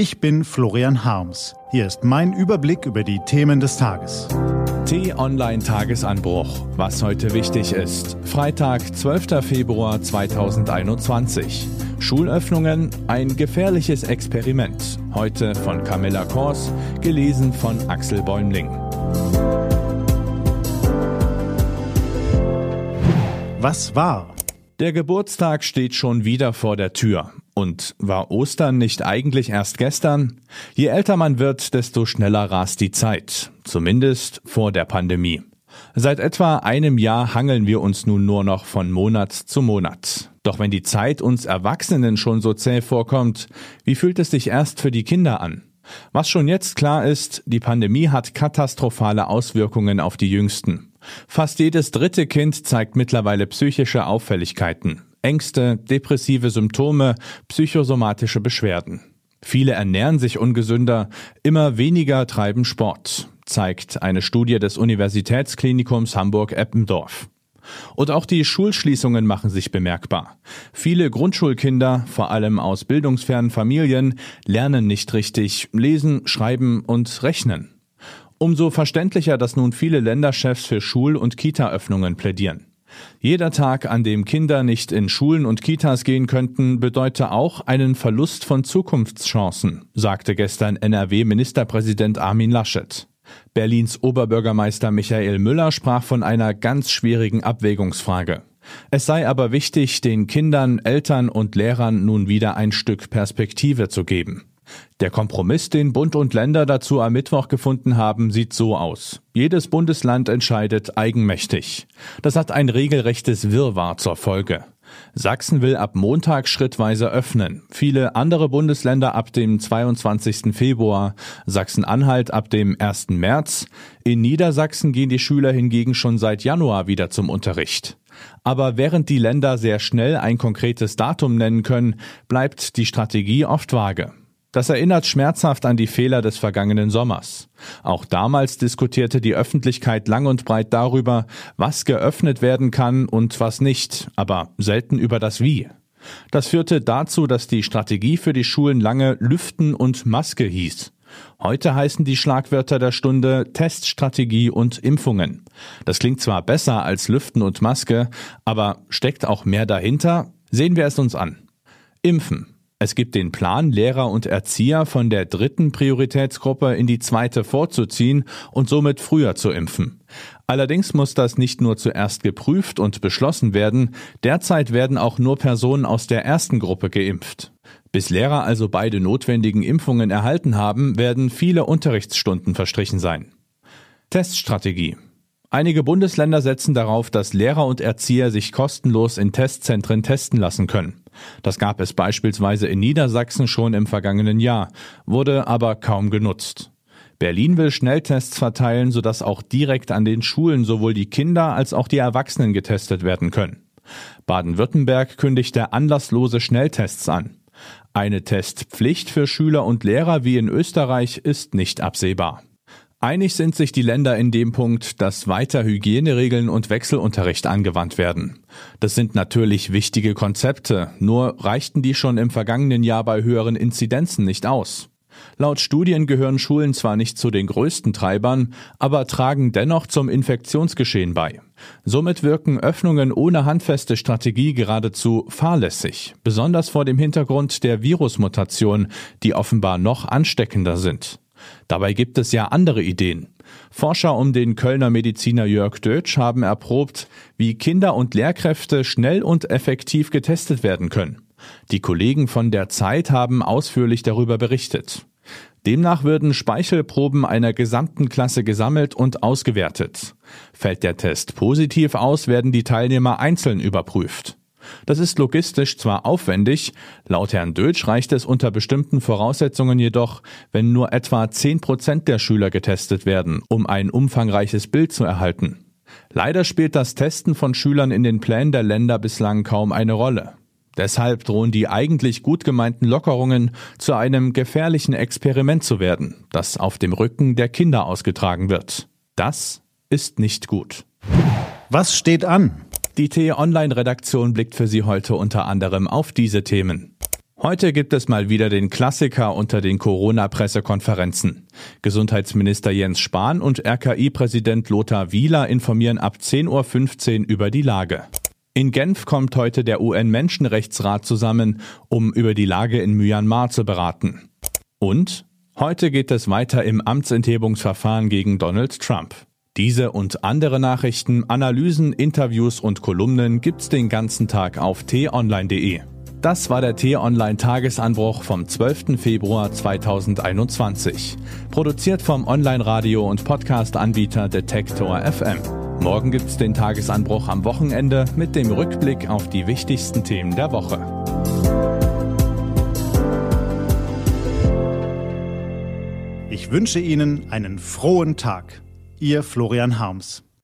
Ich bin Florian Harms. Hier ist mein Überblick über die Themen des Tages. T-Online Tagesanbruch. Was heute wichtig ist. Freitag, 12. Februar 2021. Schulöffnungen, ein gefährliches Experiment. Heute von Camilla Kors, gelesen von Axel Bäumling. Was war? Der Geburtstag steht schon wieder vor der Tür. Und war Ostern nicht eigentlich erst gestern? Je älter man wird, desto schneller rast die Zeit. Zumindest vor der Pandemie. Seit etwa einem Jahr hangeln wir uns nun nur noch von Monat zu Monat. Doch wenn die Zeit uns Erwachsenen schon so zäh vorkommt, wie fühlt es sich erst für die Kinder an? Was schon jetzt klar ist, die Pandemie hat katastrophale Auswirkungen auf die Jüngsten. Fast jedes dritte Kind zeigt mittlerweile psychische Auffälligkeiten. Ängste, depressive Symptome, psychosomatische Beschwerden. Viele ernähren sich ungesünder, immer weniger treiben Sport, zeigt eine Studie des Universitätsklinikums Hamburg-Eppendorf. Und auch die Schulschließungen machen sich bemerkbar. Viele Grundschulkinder, vor allem aus bildungsfernen Familien, lernen nicht richtig lesen, schreiben und rechnen. Umso verständlicher, dass nun viele Länderchefs für Schul- und Kita-Öffnungen plädieren. Jeder Tag, an dem Kinder nicht in Schulen und Kitas gehen könnten, bedeute auch einen Verlust von Zukunftschancen, sagte gestern NRW-Ministerpräsident Armin Laschet. Berlins Oberbürgermeister Michael Müller sprach von einer ganz schwierigen Abwägungsfrage. Es sei aber wichtig, den Kindern, Eltern und Lehrern nun wieder ein Stück Perspektive zu geben. Der Kompromiss, den Bund und Länder dazu am Mittwoch gefunden haben, sieht so aus. Jedes Bundesland entscheidet eigenmächtig. Das hat ein regelrechtes Wirrwarr zur Folge. Sachsen will ab Montag schrittweise öffnen, viele andere Bundesländer ab dem 22. Februar, Sachsen-Anhalt ab dem 1. März, in Niedersachsen gehen die Schüler hingegen schon seit Januar wieder zum Unterricht. Aber während die Länder sehr schnell ein konkretes Datum nennen können, bleibt die Strategie oft vage. Das erinnert schmerzhaft an die Fehler des vergangenen Sommers. Auch damals diskutierte die Öffentlichkeit lang und breit darüber, was geöffnet werden kann und was nicht, aber selten über das Wie. Das führte dazu, dass die Strategie für die Schulen lange Lüften und Maske hieß. Heute heißen die Schlagwörter der Stunde Teststrategie und Impfungen. Das klingt zwar besser als Lüften und Maske, aber steckt auch mehr dahinter? Sehen wir es uns an. Impfen. Es gibt den Plan, Lehrer und Erzieher von der dritten Prioritätsgruppe in die zweite vorzuziehen und somit früher zu impfen. Allerdings muss das nicht nur zuerst geprüft und beschlossen werden, derzeit werden auch nur Personen aus der ersten Gruppe geimpft. Bis Lehrer also beide notwendigen Impfungen erhalten haben, werden viele Unterrichtsstunden verstrichen sein. Teststrategie. Einige Bundesländer setzen darauf, dass Lehrer und Erzieher sich kostenlos in Testzentren testen lassen können. Das gab es beispielsweise in Niedersachsen schon im vergangenen Jahr, wurde aber kaum genutzt. Berlin will Schnelltests verteilen, sodass auch direkt an den Schulen sowohl die Kinder als auch die Erwachsenen getestet werden können. Baden-Württemberg kündigte anlasslose Schnelltests an. Eine Testpflicht für Schüler und Lehrer wie in Österreich ist nicht absehbar. Einig sind sich die Länder in dem Punkt, dass weiter Hygieneregeln und Wechselunterricht angewandt werden. Das sind natürlich wichtige Konzepte, nur reichten die schon im vergangenen Jahr bei höheren Inzidenzen nicht aus. Laut Studien gehören Schulen zwar nicht zu den größten Treibern, aber tragen dennoch zum Infektionsgeschehen bei. Somit wirken Öffnungen ohne handfeste Strategie geradezu fahrlässig, besonders vor dem Hintergrund der Virusmutation, die offenbar noch ansteckender sind. Dabei gibt es ja andere Ideen. Forscher um den Kölner Mediziner Jörg Dötsch haben erprobt, wie Kinder und Lehrkräfte schnell und effektiv getestet werden können. Die Kollegen von der Zeit haben ausführlich darüber berichtet. Demnach würden Speichelproben einer gesamten Klasse gesammelt und ausgewertet. Fällt der Test positiv aus, werden die Teilnehmer einzeln überprüft. Das ist logistisch zwar aufwendig, laut Herrn Dötsch reicht es unter bestimmten Voraussetzungen jedoch, wenn nur etwa 10 Prozent der Schüler getestet werden, um ein umfangreiches Bild zu erhalten. Leider spielt das Testen von Schülern in den Plänen der Länder bislang kaum eine Rolle. Deshalb drohen die eigentlich gut gemeinten Lockerungen zu einem gefährlichen Experiment zu werden, das auf dem Rücken der Kinder ausgetragen wird. Das ist nicht gut. Was steht an? Die T-Online-Redaktion blickt für Sie heute unter anderem auf diese Themen. Heute gibt es mal wieder den Klassiker unter den Corona-Pressekonferenzen. Gesundheitsminister Jens Spahn und RKI-Präsident Lothar Wieler informieren ab 10.15 Uhr über die Lage. In Genf kommt heute der UN-Menschenrechtsrat zusammen, um über die Lage in Myanmar zu beraten. Und heute geht es weiter im Amtsenthebungsverfahren gegen Donald Trump. Diese und andere Nachrichten, Analysen, Interviews und Kolumnen gibt's den ganzen Tag auf t-online.de. Das war der T-Online-Tagesanbruch vom 12. Februar 2021. Produziert vom Online-Radio- und Podcast-Anbieter Detektor FM. Morgen gibt's den Tagesanbruch am Wochenende mit dem Rückblick auf die wichtigsten Themen der Woche. Ich wünsche Ihnen einen frohen Tag. Ihr Florian Harms.